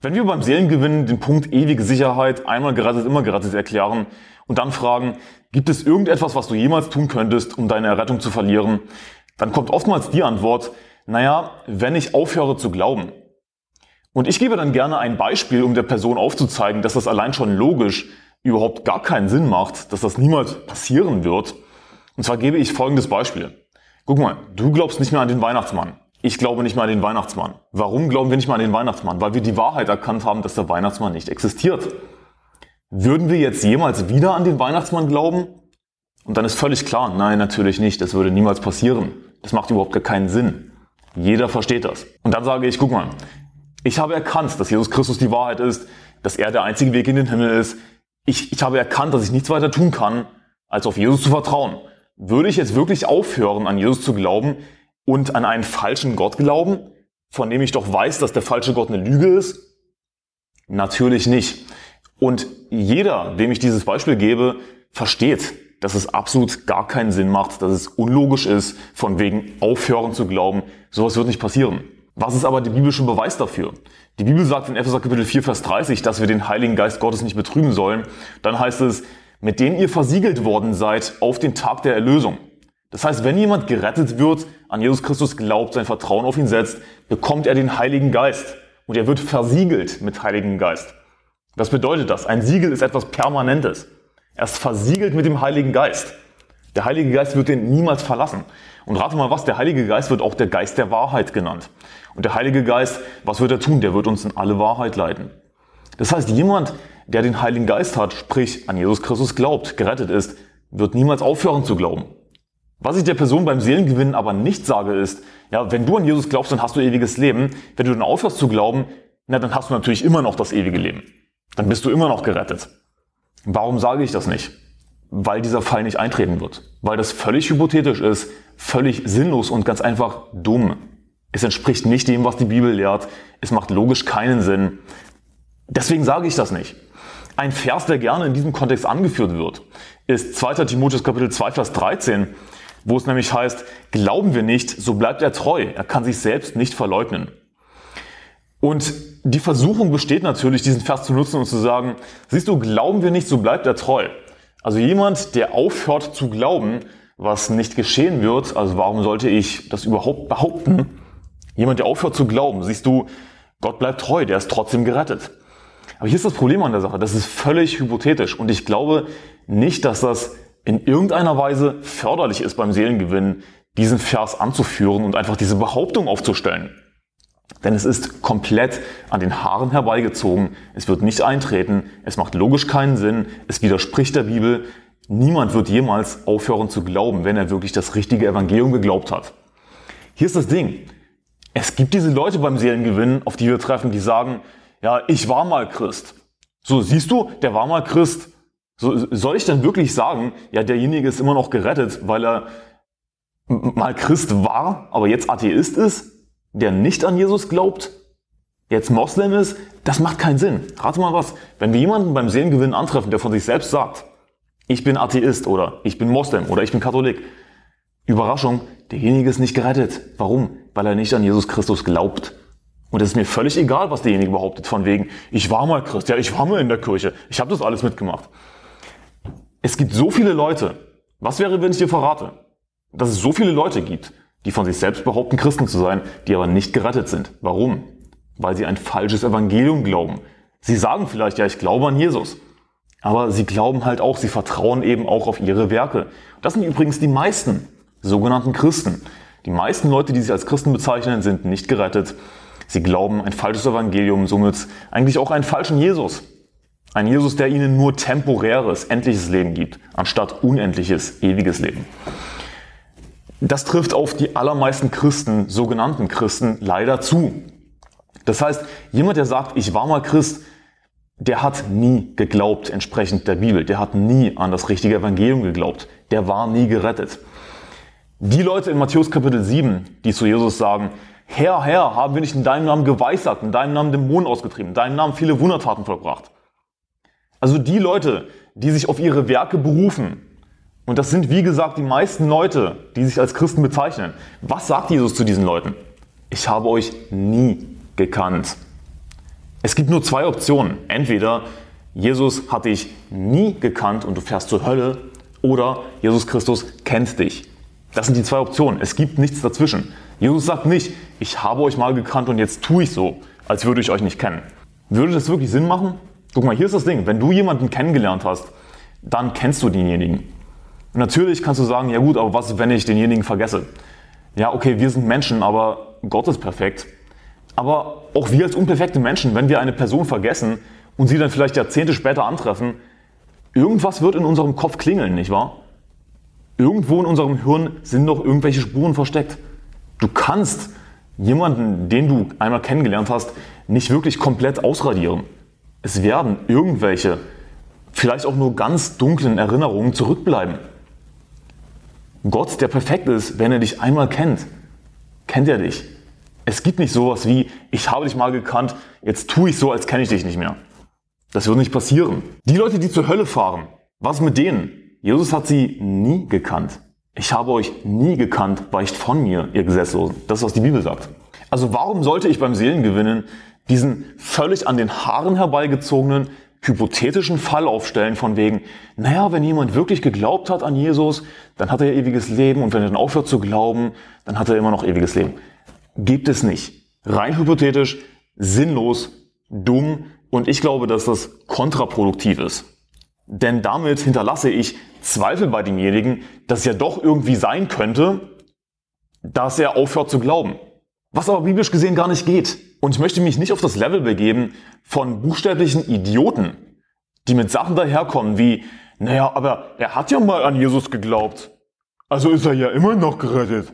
Wenn wir beim Seelengewinn den Punkt ewige Sicherheit einmal gerettet, immer gerettet erklären und dann fragen, gibt es irgendetwas, was du jemals tun könntest, um deine Errettung zu verlieren, dann kommt oftmals die Antwort, naja, wenn ich aufhöre zu glauben. Und ich gebe dann gerne ein Beispiel, um der Person aufzuzeigen, dass das allein schon logisch überhaupt gar keinen Sinn macht, dass das niemals passieren wird. Und zwar gebe ich folgendes Beispiel. Guck mal, du glaubst nicht mehr an den Weihnachtsmann. Ich glaube nicht mal an den Weihnachtsmann. Warum glauben wir nicht mal an den Weihnachtsmann? Weil wir die Wahrheit erkannt haben, dass der Weihnachtsmann nicht existiert. Würden wir jetzt jemals wieder an den Weihnachtsmann glauben? Und dann ist völlig klar, nein, natürlich nicht. Das würde niemals passieren. Das macht überhaupt gar keinen Sinn. Jeder versteht das. Und dann sage ich, guck mal, ich habe erkannt, dass Jesus Christus die Wahrheit ist, dass er der einzige Weg in den Himmel ist. Ich, ich habe erkannt, dass ich nichts weiter tun kann, als auf Jesus zu vertrauen. Würde ich jetzt wirklich aufhören, an Jesus zu glauben, und an einen falschen Gott glauben, von dem ich doch weiß, dass der falsche Gott eine Lüge ist? Natürlich nicht. Und jeder, dem ich dieses Beispiel gebe, versteht, dass es absolut gar keinen Sinn macht, dass es unlogisch ist, von wegen aufhören zu glauben. Sowas wird nicht passieren. Was ist aber der biblische Beweis dafür? Die Bibel sagt in Epheser Kapitel 4, Vers 30, dass wir den Heiligen Geist Gottes nicht betrügen sollen. Dann heißt es, mit denen ihr versiegelt worden seid auf den Tag der Erlösung. Das heißt, wenn jemand gerettet wird, an Jesus Christus glaubt, sein Vertrauen auf ihn setzt, bekommt er den Heiligen Geist. Und er wird versiegelt mit Heiligen Geist. Was bedeutet das? Ein Siegel ist etwas Permanentes. Er ist versiegelt mit dem Heiligen Geist. Der Heilige Geist wird den niemals verlassen. Und rate mal was, der Heilige Geist wird auch der Geist der Wahrheit genannt. Und der Heilige Geist, was wird er tun? Der wird uns in alle Wahrheit leiten. Das heißt, jemand, der den Heiligen Geist hat, sprich an Jesus Christus glaubt, gerettet ist, wird niemals aufhören zu glauben. Was ich der Person beim Seelengewinn aber nicht sage ist, ja, wenn du an Jesus glaubst, dann hast du ewiges Leben. Wenn du dann aufhörst zu glauben, na, dann hast du natürlich immer noch das ewige Leben. Dann bist du immer noch gerettet. Warum sage ich das nicht? Weil dieser Fall nicht eintreten wird. Weil das völlig hypothetisch ist, völlig sinnlos und ganz einfach dumm. Es entspricht nicht dem, was die Bibel lehrt. Es macht logisch keinen Sinn. Deswegen sage ich das nicht. Ein Vers, der gerne in diesem Kontext angeführt wird, ist 2. Timotheus Kapitel 2, Vers 13 wo es nämlich heißt, glauben wir nicht, so bleibt er treu. Er kann sich selbst nicht verleugnen. Und die Versuchung besteht natürlich, diesen Vers zu nutzen und zu sagen, siehst du, glauben wir nicht, so bleibt er treu. Also jemand, der aufhört zu glauben, was nicht geschehen wird, also warum sollte ich das überhaupt behaupten? Jemand, der aufhört zu glauben, siehst du, Gott bleibt treu, der ist trotzdem gerettet. Aber hier ist das Problem an der Sache, das ist völlig hypothetisch und ich glaube nicht, dass das in irgendeiner Weise förderlich ist beim Seelengewinn, diesen Vers anzuführen und einfach diese Behauptung aufzustellen. Denn es ist komplett an den Haaren herbeigezogen, es wird nicht eintreten, es macht logisch keinen Sinn, es widerspricht der Bibel. Niemand wird jemals aufhören zu glauben, wenn er wirklich das richtige Evangelium geglaubt hat. Hier ist das Ding. Es gibt diese Leute beim Seelengewinn, auf die wir treffen, die sagen, ja, ich war mal Christ. So, siehst du, der war mal Christ. So, soll ich dann wirklich sagen, ja, derjenige ist immer noch gerettet, weil er mal Christ war, aber jetzt Atheist ist, der nicht an Jesus glaubt, jetzt Moslem ist? Das macht keinen Sinn. Rate mal was. Wenn wir jemanden beim Seelengewinn antreffen, der von sich selbst sagt, ich bin Atheist oder ich bin Moslem oder ich bin Katholik, Überraschung, derjenige ist nicht gerettet. Warum? Weil er nicht an Jesus Christus glaubt. Und es ist mir völlig egal, was derjenige behauptet, von wegen, ich war mal Christ, ja, ich war mal in der Kirche, ich habe das alles mitgemacht. Es gibt so viele Leute. Was wäre, wenn ich dir verrate, dass es so viele Leute gibt, die von sich selbst behaupten, Christen zu sein, die aber nicht gerettet sind? Warum? Weil sie ein falsches Evangelium glauben. Sie sagen vielleicht, ja, ich glaube an Jesus. Aber sie glauben halt auch, sie vertrauen eben auch auf ihre Werke. Das sind übrigens die meisten sogenannten Christen. Die meisten Leute, die sich als Christen bezeichnen, sind nicht gerettet. Sie glauben ein falsches Evangelium, somit eigentlich auch einen falschen Jesus. Ein Jesus, der ihnen nur temporäres, endliches Leben gibt, anstatt unendliches, ewiges Leben. Das trifft auf die allermeisten Christen, sogenannten Christen, leider zu. Das heißt, jemand, der sagt, ich war mal Christ, der hat nie geglaubt entsprechend der Bibel. Der hat nie an das richtige Evangelium geglaubt. Der war nie gerettet. Die Leute in Matthäus Kapitel 7, die zu Jesus sagen, Herr, Herr, haben wir nicht in deinem Namen geweissagt, in deinem Namen Dämonen ausgetrieben, in deinem Namen viele Wundertaten vollbracht. Also die Leute, die sich auf ihre Werke berufen, und das sind wie gesagt die meisten Leute, die sich als Christen bezeichnen. Was sagt Jesus zu diesen Leuten? Ich habe euch nie gekannt. Es gibt nur zwei Optionen. Entweder Jesus hat dich nie gekannt und du fährst zur Hölle oder Jesus Christus kennt dich. Das sind die zwei Optionen. Es gibt nichts dazwischen. Jesus sagt nicht, ich habe euch mal gekannt und jetzt tue ich so, als würde ich euch nicht kennen. Würde das wirklich Sinn machen? Guck mal, hier ist das Ding. Wenn du jemanden kennengelernt hast, dann kennst du denjenigen. Und natürlich kannst du sagen, ja gut, aber was, wenn ich denjenigen vergesse? Ja, okay, wir sind Menschen, aber Gott ist perfekt. Aber auch wir als unperfekte Menschen, wenn wir eine Person vergessen und sie dann vielleicht Jahrzehnte später antreffen, irgendwas wird in unserem Kopf klingeln, nicht wahr? Irgendwo in unserem Hirn sind noch irgendwelche Spuren versteckt. Du kannst jemanden, den du einmal kennengelernt hast, nicht wirklich komplett ausradieren. Es werden irgendwelche, vielleicht auch nur ganz dunklen Erinnerungen zurückbleiben. Gott, der perfekt ist, wenn er dich einmal kennt, kennt er dich. Es gibt nicht sowas wie, ich habe dich mal gekannt, jetzt tue ich so, als kenne ich dich nicht mehr. Das wird nicht passieren. Die Leute, die zur Hölle fahren, was mit denen? Jesus hat sie nie gekannt. Ich habe euch nie gekannt, weicht von mir, ihr Gesetzlosen. Das ist, was die Bibel sagt. Also warum sollte ich beim Seelengewinnen diesen völlig an den Haaren herbeigezogenen, hypothetischen Fall aufstellen von wegen, naja, wenn jemand wirklich geglaubt hat an Jesus, dann hat er ja ewiges Leben und wenn er dann aufhört zu glauben, dann hat er immer noch ewiges Leben. Gibt es nicht. Rein hypothetisch, sinnlos, dumm und ich glaube, dass das kontraproduktiv ist. Denn damit hinterlasse ich Zweifel bei demjenigen, dass es ja doch irgendwie sein könnte, dass er aufhört zu glauben. Was aber biblisch gesehen gar nicht geht. Und ich möchte mich nicht auf das Level begeben von buchstäblichen Idioten, die mit Sachen daherkommen wie, naja, aber er hat ja mal an Jesus geglaubt. Also ist er ja immer noch gerettet.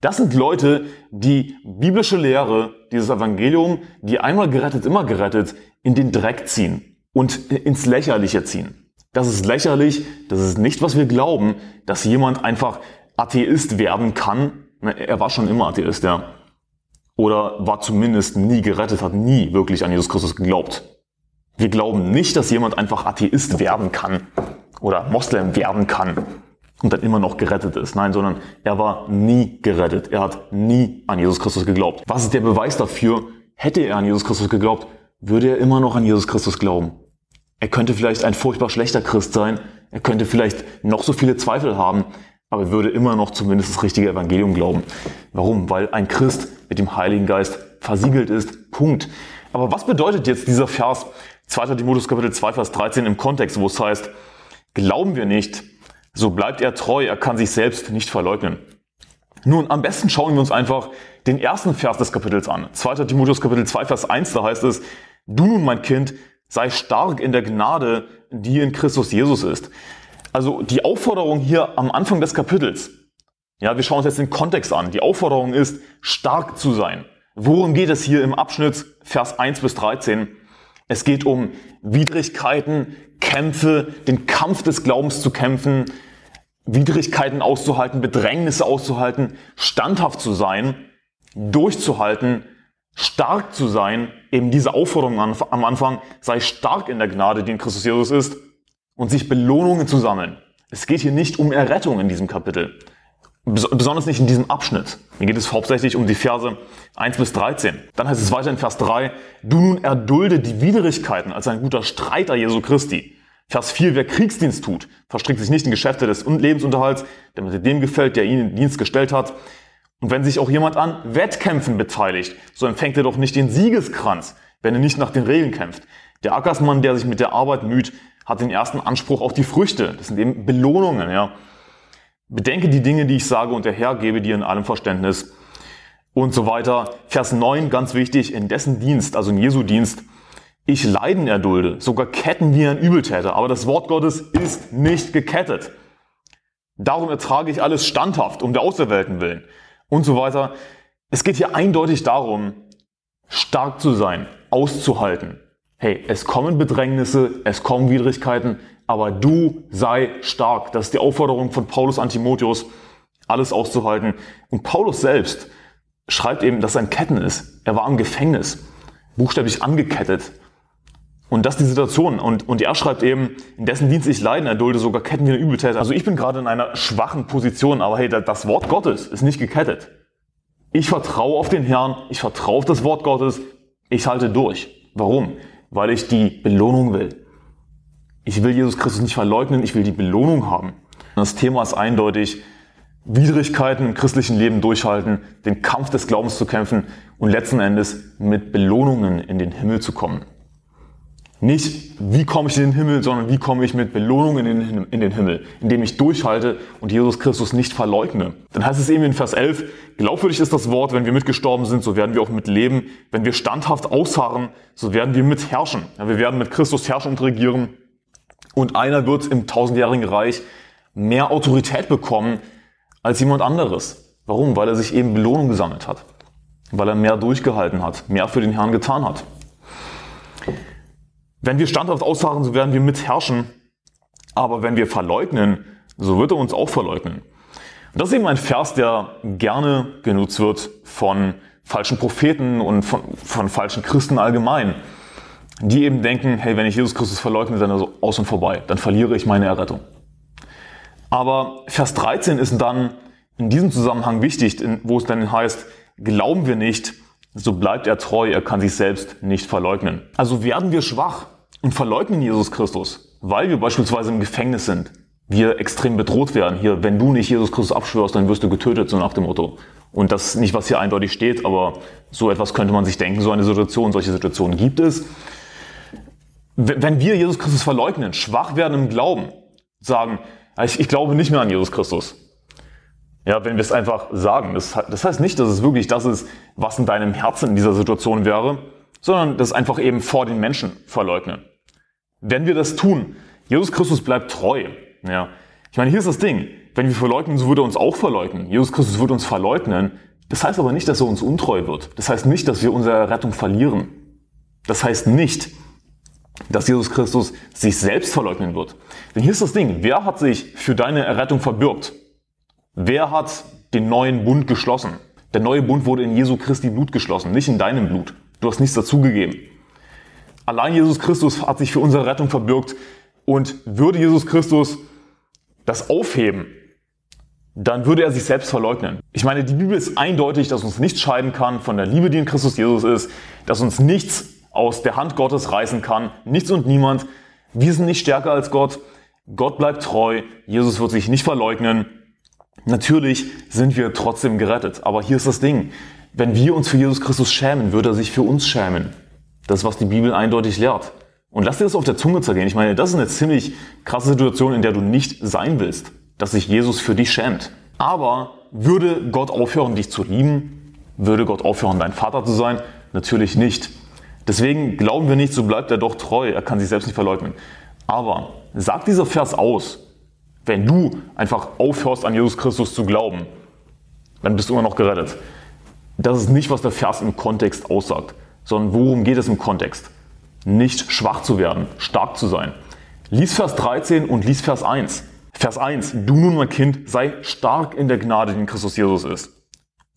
Das sind Leute, die biblische Lehre, dieses Evangelium, die einmal gerettet, immer gerettet, in den Dreck ziehen und ins Lächerliche ziehen. Das ist lächerlich, das ist nicht, was wir glauben, dass jemand einfach Atheist werden kann. Er war schon immer Atheist, ja oder war zumindest nie gerettet, hat nie wirklich an Jesus Christus geglaubt. Wir glauben nicht, dass jemand einfach Atheist werden kann oder Moslem werden kann und dann immer noch gerettet ist. Nein, sondern er war nie gerettet. Er hat nie an Jesus Christus geglaubt. Was ist der Beweis dafür? Hätte er an Jesus Christus geglaubt, würde er immer noch an Jesus Christus glauben. Er könnte vielleicht ein furchtbar schlechter Christ sein. Er könnte vielleicht noch so viele Zweifel haben aber würde immer noch zumindest das richtige Evangelium glauben. Warum? Weil ein Christ mit dem Heiligen Geist versiegelt ist. Punkt. Aber was bedeutet jetzt dieser Vers 2. Timotheus Kapitel 2, Vers 13 im Kontext, wo es heißt, glauben wir nicht, so bleibt er treu, er kann sich selbst nicht verleugnen. Nun, am besten schauen wir uns einfach den ersten Vers des Kapitels an. 2. Timotheus Kapitel 2, Vers 1, da heißt es, du nun, mein Kind, sei stark in der Gnade, die in Christus Jesus ist. Also die Aufforderung hier am Anfang des Kapitels, ja, wir schauen uns jetzt den Kontext an. Die Aufforderung ist, stark zu sein. Worum geht es hier im Abschnitt Vers 1 bis 13? Es geht um Widrigkeiten, Kämpfe, den Kampf des Glaubens zu kämpfen, Widrigkeiten auszuhalten, Bedrängnisse auszuhalten, standhaft zu sein, durchzuhalten, stark zu sein. Eben diese Aufforderung am Anfang, sei stark in der Gnade, die in Christus Jesus ist und sich Belohnungen zu sammeln. Es geht hier nicht um Errettung in diesem Kapitel. Besonders nicht in diesem Abschnitt. Hier geht es hauptsächlich um die Verse 1 bis 13. Dann heißt es weiter in Vers 3, du nun erdulde die Widrigkeiten als ein guter Streiter Jesu Christi. Vers 4, wer Kriegsdienst tut, verstrickt sich nicht in Geschäfte des Lebensunterhalts, damit er dem gefällt, der ihn in Dienst gestellt hat. Und wenn sich auch jemand an Wettkämpfen beteiligt, so empfängt er doch nicht den Siegeskranz, wenn er nicht nach den Regeln kämpft. Der Ackersmann, der sich mit der Arbeit müht, hat den ersten Anspruch auf die Früchte. Das sind eben Belohnungen, ja. Bedenke die Dinge, die ich sage und der Herr gebe dir in allem Verständnis und so weiter. Vers 9, ganz wichtig, in dessen Dienst, also in Jesu Dienst, ich Leiden erdulde, sogar Ketten wie ein Übeltäter, aber das Wort Gottes ist nicht gekettet. Darum ertrage ich alles standhaft, um der Auserwählten willen und so weiter. Es geht hier eindeutig darum, stark zu sein, auszuhalten, hey, es kommen Bedrängnisse, es kommen Widrigkeiten, aber du sei stark. Das ist die Aufforderung von Paulus an Timotheus, alles auszuhalten. Und Paulus selbst schreibt eben, dass er in Ketten ist. Er war im Gefängnis, buchstäblich angekettet. Und das ist die Situation. Und, und er schreibt eben, in dessen Dienst ich leiden, er dulde sogar Ketten wie ein Übeltäter. Also ich bin gerade in einer schwachen Position, aber hey, das Wort Gottes ist nicht gekettet. Ich vertraue auf den Herrn, ich vertraue auf das Wort Gottes, ich halte durch. Warum? Weil ich die Belohnung will. Ich will Jesus Christus nicht verleugnen, ich will die Belohnung haben. Das Thema ist eindeutig, Widrigkeiten im christlichen Leben durchhalten, den Kampf des Glaubens zu kämpfen und letzten Endes mit Belohnungen in den Himmel zu kommen. Nicht, wie komme ich in den Himmel, sondern wie komme ich mit Belohnungen in den, Himmel, indem ich durchhalte und Jesus Christus nicht verleugne. Dann heißt es eben in Vers 11, glaubwürdig ist das Wort, wenn wir mitgestorben sind, so werden wir auch mitleben. Wenn wir standhaft ausharren, so werden wir mitherrschen. Ja, wir werden mit Christus herrschen und regieren. Und einer wird im tausendjährigen Reich mehr Autorität bekommen als jemand anderes. Warum? Weil er sich eben Belohnung gesammelt hat. Weil er mehr durchgehalten hat, mehr für den Herrn getan hat. Wenn wir standhaft ausharren, so werden wir mitherrschen. Aber wenn wir verleugnen, so wird er uns auch verleugnen. Und das ist eben ein Vers, der gerne genutzt wird von falschen Propheten und von, von falschen Christen allgemein. Die eben denken, hey, wenn ich Jesus Christus verleugne, dann ist er aus und vorbei. Dann verliere ich meine Errettung. Aber Vers 13 ist dann in diesem Zusammenhang wichtig, wo es dann heißt, glauben wir nicht, so bleibt er treu, er kann sich selbst nicht verleugnen. Also werden wir schwach und verleugnen Jesus Christus, weil wir beispielsweise im Gefängnis sind, wir extrem bedroht werden. Hier, wenn du nicht Jesus Christus abschwörst, dann wirst du getötet, so nach dem Motto. Und das ist nicht, was hier eindeutig steht, aber so etwas könnte man sich denken, so eine Situation, solche Situationen gibt es. Wenn wir Jesus Christus verleugnen, schwach werden im Glauben, sagen, ich, ich glaube nicht mehr an Jesus Christus, ja, wenn wir es einfach sagen. Das, das heißt nicht, dass es wirklich das ist, was in deinem Herzen in dieser Situation wäre, sondern das einfach eben vor den Menschen verleugnen. Wenn wir das tun, Jesus Christus bleibt treu. Ja. Ich meine, hier ist das Ding. Wenn wir verleugnen, so würde er uns auch verleugnen. Jesus Christus wird uns verleugnen. Das heißt aber nicht, dass er uns untreu wird. Das heißt nicht, dass wir unsere Rettung verlieren. Das heißt nicht, dass Jesus Christus sich selbst verleugnen wird. Denn hier ist das Ding. Wer hat sich für deine Errettung verbürgt? Wer hat den neuen Bund geschlossen? Der neue Bund wurde in Jesu Christi Blut geschlossen, nicht in deinem Blut. Du hast nichts dazugegeben. Allein Jesus Christus hat sich für unsere Rettung verbürgt und würde Jesus Christus das aufheben, dann würde er sich selbst verleugnen. Ich meine, die Bibel ist eindeutig, dass uns nichts scheiden kann von der Liebe, die in Christus Jesus ist, dass uns nichts aus der Hand Gottes reißen kann, nichts und niemand. Wir sind nicht stärker als Gott. Gott bleibt treu. Jesus wird sich nicht verleugnen. Natürlich sind wir trotzdem gerettet. Aber hier ist das Ding. Wenn wir uns für Jesus Christus schämen, wird er sich für uns schämen. Das ist, was die Bibel eindeutig lehrt. Und lass dir das auf der Zunge zergehen. Ich meine, das ist eine ziemlich krasse Situation, in der du nicht sein willst, dass sich Jesus für dich schämt. Aber würde Gott aufhören, dich zu lieben? Würde Gott aufhören, dein Vater zu sein? Natürlich nicht. Deswegen glauben wir nicht, so bleibt er doch treu. Er kann sich selbst nicht verleugnen. Aber sagt dieser Vers aus, wenn du einfach aufhörst, an Jesus Christus zu glauben, dann bist du immer noch gerettet. Das ist nicht, was der Vers im Kontext aussagt, sondern worum geht es im Kontext? Nicht schwach zu werden, stark zu sein. Lies Vers 13 und lies Vers 1. Vers 1, du nun mein Kind, sei stark in der Gnade, die in Christus Jesus ist.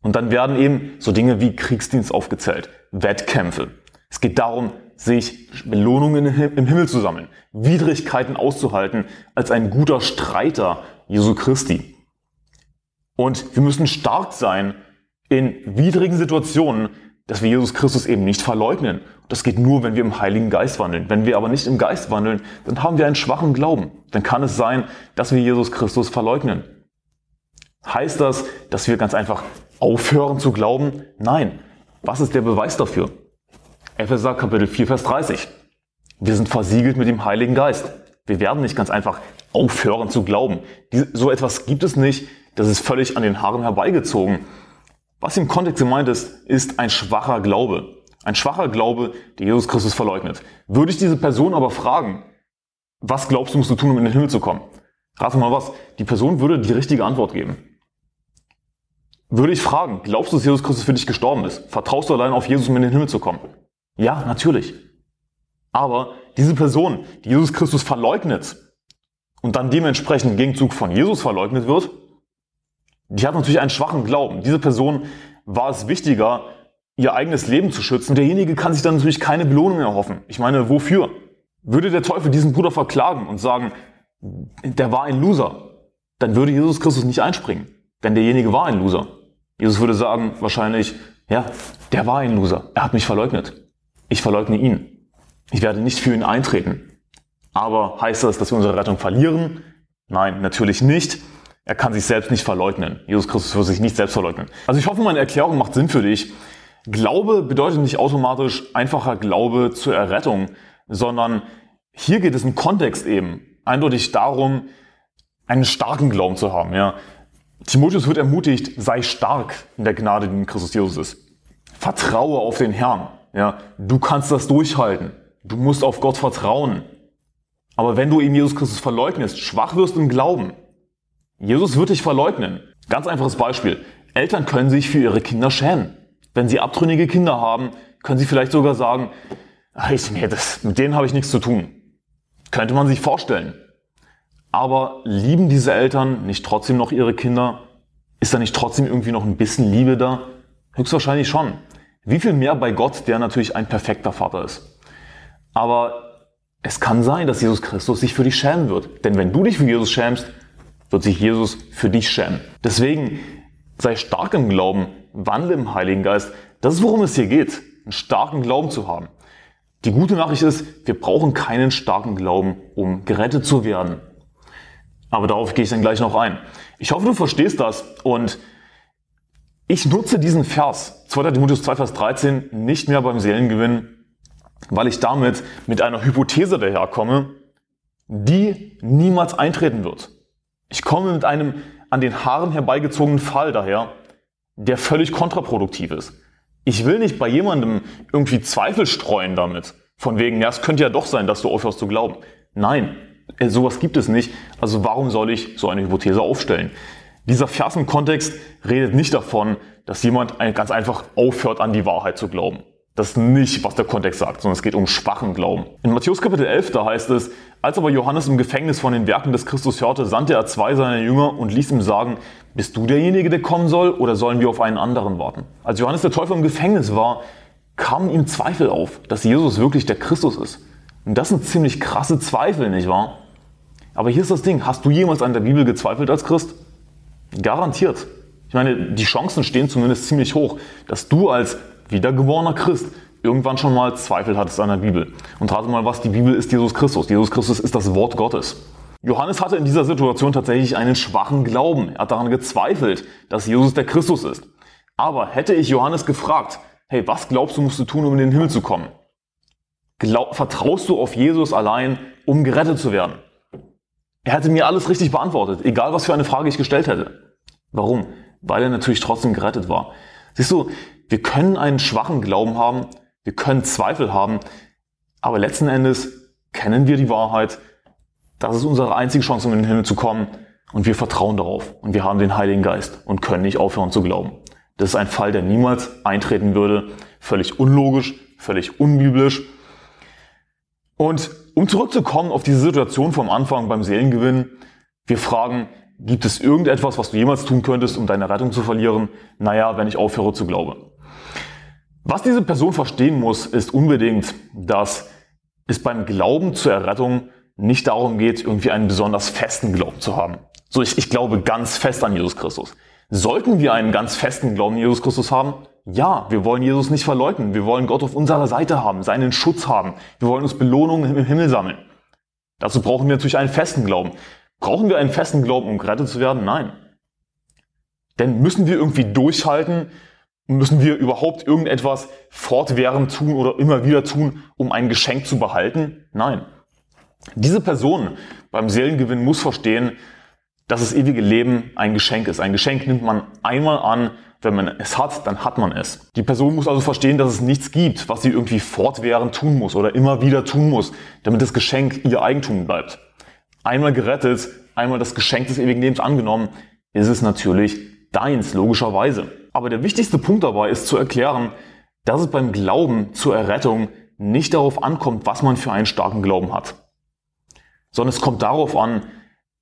Und dann werden eben so Dinge wie Kriegsdienst aufgezählt, Wettkämpfe. Es geht darum, sich Belohnungen im Himmel zu sammeln, Widrigkeiten auszuhalten als ein guter Streiter Jesu Christi. Und wir müssen stark sein in widrigen Situationen, dass wir Jesus Christus eben nicht verleugnen. Das geht nur, wenn wir im Heiligen Geist wandeln. Wenn wir aber nicht im Geist wandeln, dann haben wir einen schwachen Glauben. Dann kann es sein, dass wir Jesus Christus verleugnen. Heißt das, dass wir ganz einfach aufhören zu glauben? Nein. Was ist der Beweis dafür? Epheser Kapitel 4, Vers 30. Wir sind versiegelt mit dem Heiligen Geist. Wir werden nicht ganz einfach aufhören zu glauben. So etwas gibt es nicht. Das ist völlig an den Haaren herbeigezogen. Was im Kontext gemeint ist, ist ein schwacher Glaube. Ein schwacher Glaube, der Jesus Christus verleugnet. Würde ich diese Person aber fragen, was glaubst du, musst du tun, um in den Himmel zu kommen? Rate mal was. Die Person würde die richtige Antwort geben. Würde ich fragen, glaubst du, dass Jesus Christus für dich gestorben ist? Vertraust du allein auf Jesus, um in den Himmel zu kommen? Ja, natürlich. Aber diese Person, die Jesus Christus verleugnet und dann dementsprechend im Gegenzug von Jesus verleugnet wird, die hat natürlich einen schwachen Glauben. Diese Person war es wichtiger, ihr eigenes Leben zu schützen. Derjenige kann sich dann natürlich keine Belohnung erhoffen. Ich meine, wofür? Würde der Teufel diesen Bruder verklagen und sagen, der war ein Loser, dann würde Jesus Christus nicht einspringen. Denn derjenige war ein Loser. Jesus würde sagen wahrscheinlich, ja, der war ein Loser. Er hat mich verleugnet ich verleugne ihn. ich werde nicht für ihn eintreten. Aber heißt das, dass wir unsere Rettung verlieren? Nein, natürlich nicht. Er kann sich selbst nicht verleugnen. Jesus Christus wird sich nicht selbst verleugnen. Also ich hoffe, meine Erklärung macht Sinn für dich. Glaube bedeutet nicht automatisch einfacher Glaube zur Errettung, sondern hier geht es im Kontext eben eindeutig darum, einen starken Glauben zu haben. Ja. Timotheus wird ermutigt, sei stark in der Gnade, die in Christus Jesus ist. Vertraue auf den Herrn. Ja. Du kannst das durchhalten. Du musst auf Gott vertrauen. Aber wenn du ihm Jesus Christus verleugnest, schwach wirst im Glauben, Jesus wird dich verleugnen. Ganz einfaches Beispiel. Eltern können sich für ihre Kinder schämen. Wenn sie abtrünnige Kinder haben, können sie vielleicht sogar sagen, ich, nee, das, mit denen habe ich nichts zu tun. Könnte man sich vorstellen. Aber lieben diese Eltern nicht trotzdem noch ihre Kinder? Ist da nicht trotzdem irgendwie noch ein bisschen Liebe da? Höchstwahrscheinlich schon. Wie viel mehr bei Gott, der natürlich ein perfekter Vater ist. Aber es kann sein, dass Jesus Christus sich für dich schämen wird. Denn wenn du dich für Jesus schämst, wird sich Jesus für dich schämen. Deswegen sei stark im Glauben, wandle im Heiligen Geist. Das ist, worum es hier geht, einen starken Glauben zu haben. Die gute Nachricht ist, wir brauchen keinen starken Glauben, um gerettet zu werden. Aber darauf gehe ich dann gleich noch ein. Ich hoffe, du verstehst das und ich nutze diesen Vers, 2. Timotheus 2, Vers 13, nicht mehr beim Seelengewinn, weil ich damit mit einer Hypothese daherkomme, die niemals eintreten wird. Ich komme mit einem an den Haaren herbeigezogenen Fall daher, der völlig kontraproduktiv ist. Ich will nicht bei jemandem irgendwie Zweifel streuen damit. Von wegen, ja, es könnte ja doch sein, dass du aufhörst zu glauben. Nein, äh, sowas gibt es nicht. Also warum soll ich so eine Hypothese aufstellen? Dieser Versenkontext redet nicht davon, dass jemand ganz einfach aufhört, an die Wahrheit zu glauben. Das ist nicht, was der Kontext sagt, sondern es geht um schwachen Glauben. In Matthäus Kapitel 11, da heißt es, als aber Johannes im Gefängnis von den Werken des Christus hörte, sandte er zwei seiner Jünger und ließ ihm sagen, bist du derjenige, der kommen soll, oder sollen wir auf einen anderen warten? Als Johannes der Täufer im Gefängnis war, kamen ihm Zweifel auf, dass Jesus wirklich der Christus ist. Und das sind ziemlich krasse Zweifel, nicht wahr? Aber hier ist das Ding, hast du jemals an der Bibel gezweifelt als Christ? Garantiert. Ich meine, die Chancen stehen zumindest ziemlich hoch, dass du als wiedergeborener Christ irgendwann schon mal Zweifel hattest an der Bibel. Und rate mal was, die Bibel ist Jesus Christus. Jesus Christus ist das Wort Gottes. Johannes hatte in dieser Situation tatsächlich einen schwachen Glauben. Er hat daran gezweifelt, dass Jesus der Christus ist. Aber hätte ich Johannes gefragt, hey, was glaubst du musst du tun, um in den Himmel zu kommen? Glaub, vertraust du auf Jesus allein, um gerettet zu werden? Er hätte mir alles richtig beantwortet, egal was für eine Frage ich gestellt hätte. Warum? Weil er natürlich trotzdem gerettet war. Siehst du, wir können einen schwachen Glauben haben, wir können Zweifel haben, aber letzten Endes kennen wir die Wahrheit. Das ist unsere einzige Chance, um in den Himmel zu kommen. Und wir vertrauen darauf. Und wir haben den Heiligen Geist und können nicht aufhören zu glauben. Das ist ein Fall, der niemals eintreten würde. Völlig unlogisch, völlig unbiblisch. Und um zurückzukommen auf diese Situation vom Anfang beim Seelengewinn, wir fragen, gibt es irgendetwas, was du jemals tun könntest, um deine Rettung zu verlieren? Naja, wenn ich aufhöre zu glauben. Was diese Person verstehen muss, ist unbedingt, dass es beim Glauben zur Errettung nicht darum geht, irgendwie einen besonders festen Glauben zu haben. So, ich, ich glaube ganz fest an Jesus Christus. Sollten wir einen ganz festen Glauben an Jesus Christus haben? Ja, wir wollen Jesus nicht verleugnen. Wir wollen Gott auf unserer Seite haben, seinen Schutz haben. Wir wollen uns Belohnungen im Himmel sammeln. Dazu brauchen wir natürlich einen festen Glauben. Brauchen wir einen festen Glauben, um gerettet zu werden? Nein. Denn müssen wir irgendwie durchhalten, Müssen wir überhaupt irgendetwas fortwährend tun oder immer wieder tun, um ein Geschenk zu behalten? Nein. Diese Person beim Seelengewinn muss verstehen, dass das ewige Leben ein Geschenk ist. Ein Geschenk nimmt man einmal an, wenn man es hat, dann hat man es. Die Person muss also verstehen, dass es nichts gibt, was sie irgendwie fortwährend tun muss oder immer wieder tun muss, damit das Geschenk ihr Eigentum bleibt. Einmal gerettet, einmal das Geschenk des ewigen Lebens angenommen, ist es natürlich deins, logischerweise. Aber der wichtigste Punkt dabei ist zu erklären, dass es beim Glauben zur Errettung nicht darauf ankommt, was man für einen starken Glauben hat, sondern es kommt darauf an,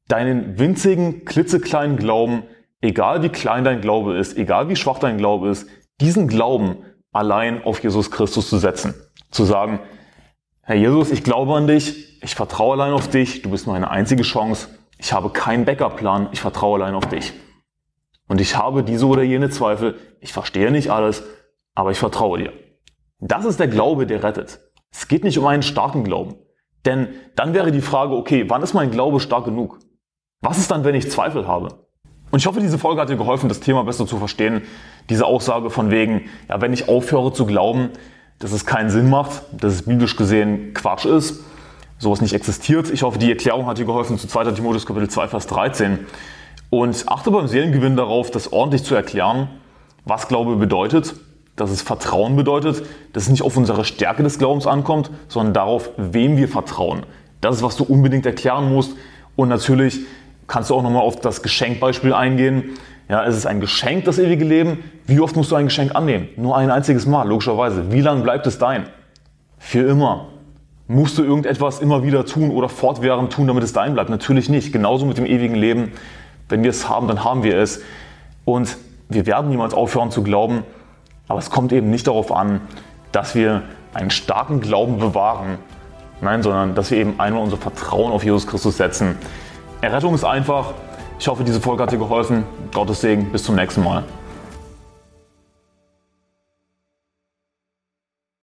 deinen winzigen, klitzekleinen Glauben, egal wie klein dein Glaube ist, egal wie schwach dein Glaube ist, diesen Glauben allein auf Jesus Christus zu setzen. Zu sagen, Herr Jesus, ich glaube an dich, ich vertraue allein auf dich, du bist meine einzige Chance, ich habe keinen Backup-Plan, ich vertraue allein auf dich. Und ich habe diese oder jene Zweifel, ich verstehe nicht alles, aber ich vertraue dir. Das ist der Glaube, der rettet. Es geht nicht um einen starken Glauben. Denn dann wäre die Frage, okay, wann ist mein Glaube stark genug? Was ist dann, wenn ich Zweifel habe? Und ich hoffe, diese Folge hat dir geholfen, das Thema besser zu verstehen. Diese Aussage von wegen, ja, wenn ich aufhöre zu glauben, dass es keinen Sinn macht, dass es biblisch gesehen Quatsch ist, sowas nicht existiert. Ich hoffe, die Erklärung hat dir geholfen zu 2. Timotheus Kapitel 2, Vers 13. Und achte beim Seelengewinn darauf, das ordentlich zu erklären, was Glaube bedeutet, dass es Vertrauen bedeutet, dass es nicht auf unsere Stärke des Glaubens ankommt, sondern darauf, wem wir vertrauen. Das ist, was du unbedingt erklären musst. Und natürlich kannst du auch nochmal auf das Geschenkbeispiel eingehen. Ja, es ist ein Geschenk, das ewige Leben. Wie oft musst du ein Geschenk annehmen? Nur ein einziges Mal, logischerweise. Wie lange bleibt es dein? Für immer. Musst du irgendetwas immer wieder tun oder fortwährend tun, damit es dein bleibt? Natürlich nicht. Genauso mit dem ewigen Leben. Wenn wir es haben, dann haben wir es. Und wir werden niemals aufhören zu glauben. Aber es kommt eben nicht darauf an, dass wir einen starken Glauben bewahren. Nein, sondern dass wir eben einmal unser Vertrauen auf Jesus Christus setzen. Errettung ist einfach. Ich hoffe, diese Folge hat dir geholfen. Gottes Segen. Bis zum nächsten Mal.